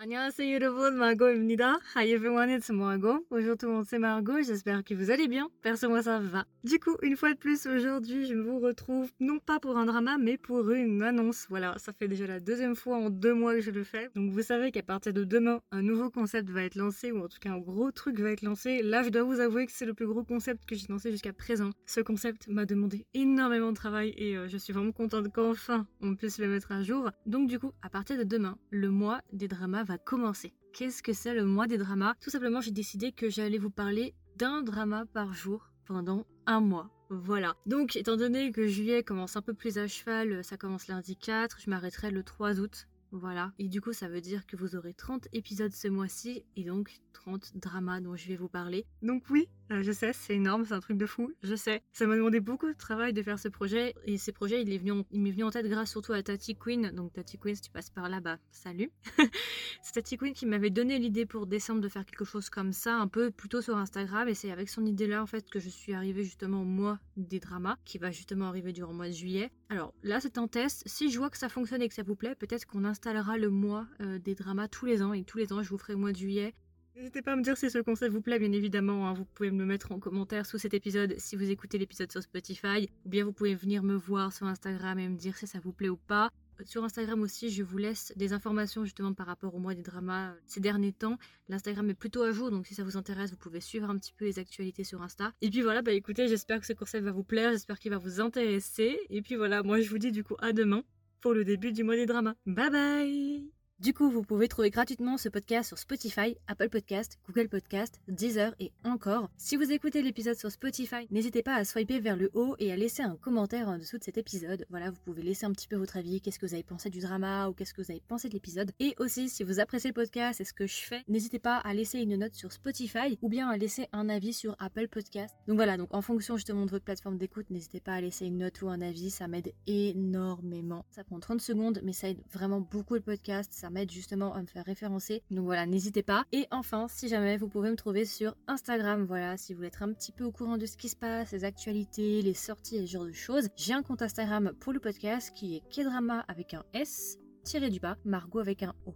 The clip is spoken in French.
안녕하세요 여러분, Margot입니다. Hi everyone, it's Margot. Bonjour tout le monde, c'est Margot, j'espère que vous allez bien. Perso, moi ça va. Du coup, une fois de plus, aujourd'hui, je vous retrouve, non pas pour un drama, mais pour une annonce. Voilà, ça fait déjà la deuxième fois en deux mois que je le fais. Donc vous savez qu'à partir de demain, un nouveau concept va être lancé, ou en tout cas un gros truc va être lancé. Là, je dois vous avouer que c'est le plus gros concept que j'ai lancé jusqu'à présent. Ce concept m'a demandé énormément de travail et euh, je suis vraiment contente qu'enfin on puisse le mettre à jour. Donc du coup, à partir de demain, le mois des dramas va commencer. Qu'est-ce que c'est le mois des dramas? Tout simplement, j'ai décidé que j'allais vous parler d'un drama par jour pendant un mois. Voilà. Donc, étant donné que juillet commence un peu plus à cheval, ça commence lundi 4, je m'arrêterai le 3 août. Voilà. Et du coup, ça veut dire que vous aurez 30 épisodes ce mois-ci et donc 30 dramas dont je vais vous parler. Donc oui, euh, je sais, c'est énorme, c'est un truc de fou, je sais. Ça m'a demandé beaucoup de travail de faire ce projet et ce projet, il est venu, m'est venu en tête grâce surtout à Tati Queen. Donc Tati Queen, si tu passes par là, bah salut. c'est Tati Queen qui m'avait donné l'idée pour décembre de faire quelque chose comme ça, un peu plutôt sur Instagram et c'est avec son idée là en fait que je suis arrivée justement au mois des dramas qui va justement arriver durant le mois de juillet. Alors là, c'est un test. Si je vois que ça fonctionne et que ça vous plaît, peut-être qu'on installera le mois euh, des dramas tous les ans et tous les ans je vous ferai le mois de juillet N'hésitez pas à me dire si ce concept vous plaît, bien évidemment. Hein. Vous pouvez me le mettre en commentaire sous cet épisode si vous écoutez l'épisode sur Spotify. Ou bien vous pouvez venir me voir sur Instagram et me dire si ça vous plaît ou pas. Sur Instagram aussi, je vous laisse des informations justement par rapport au mois des dramas ces derniers temps. L'Instagram est plutôt à jour, donc si ça vous intéresse, vous pouvez suivre un petit peu les actualités sur Insta. Et puis voilà, bah écoutez, j'espère que ce concept va vous plaire, j'espère qu'il va vous intéresser. Et puis voilà, moi je vous dis du coup à demain pour le début du mois des dramas. Bye bye du coup, vous pouvez trouver gratuitement ce podcast sur Spotify, Apple Podcast, Google Podcast, Deezer et encore. Si vous écoutez l'épisode sur Spotify, n'hésitez pas à swiper vers le haut et à laisser un commentaire en dessous de cet épisode. Voilà, vous pouvez laisser un petit peu votre avis, qu'est-ce que vous avez pensé du drama ou qu'est-ce que vous avez pensé de l'épisode. Et aussi, si vous appréciez le podcast et ce que je fais, n'hésitez pas à laisser une note sur Spotify ou bien à laisser un avis sur Apple Podcast. Donc voilà, donc en fonction justement de votre plateforme d'écoute, n'hésitez pas à laisser une note ou un avis, ça m'aide énormément. Ça prend 30 secondes, mais ça aide vraiment beaucoup le podcast, ça m'aide justement à me faire référencer. Donc voilà, n'hésitez pas. Et enfin, si jamais vous pouvez me trouver sur Instagram, voilà, si vous voulez être un petit peu au courant de ce qui se passe, les actualités, les sorties et ce genre de choses, j'ai un compte Instagram pour le podcast qui est Kedrama avec un S tiré du bas, Margot avec un O.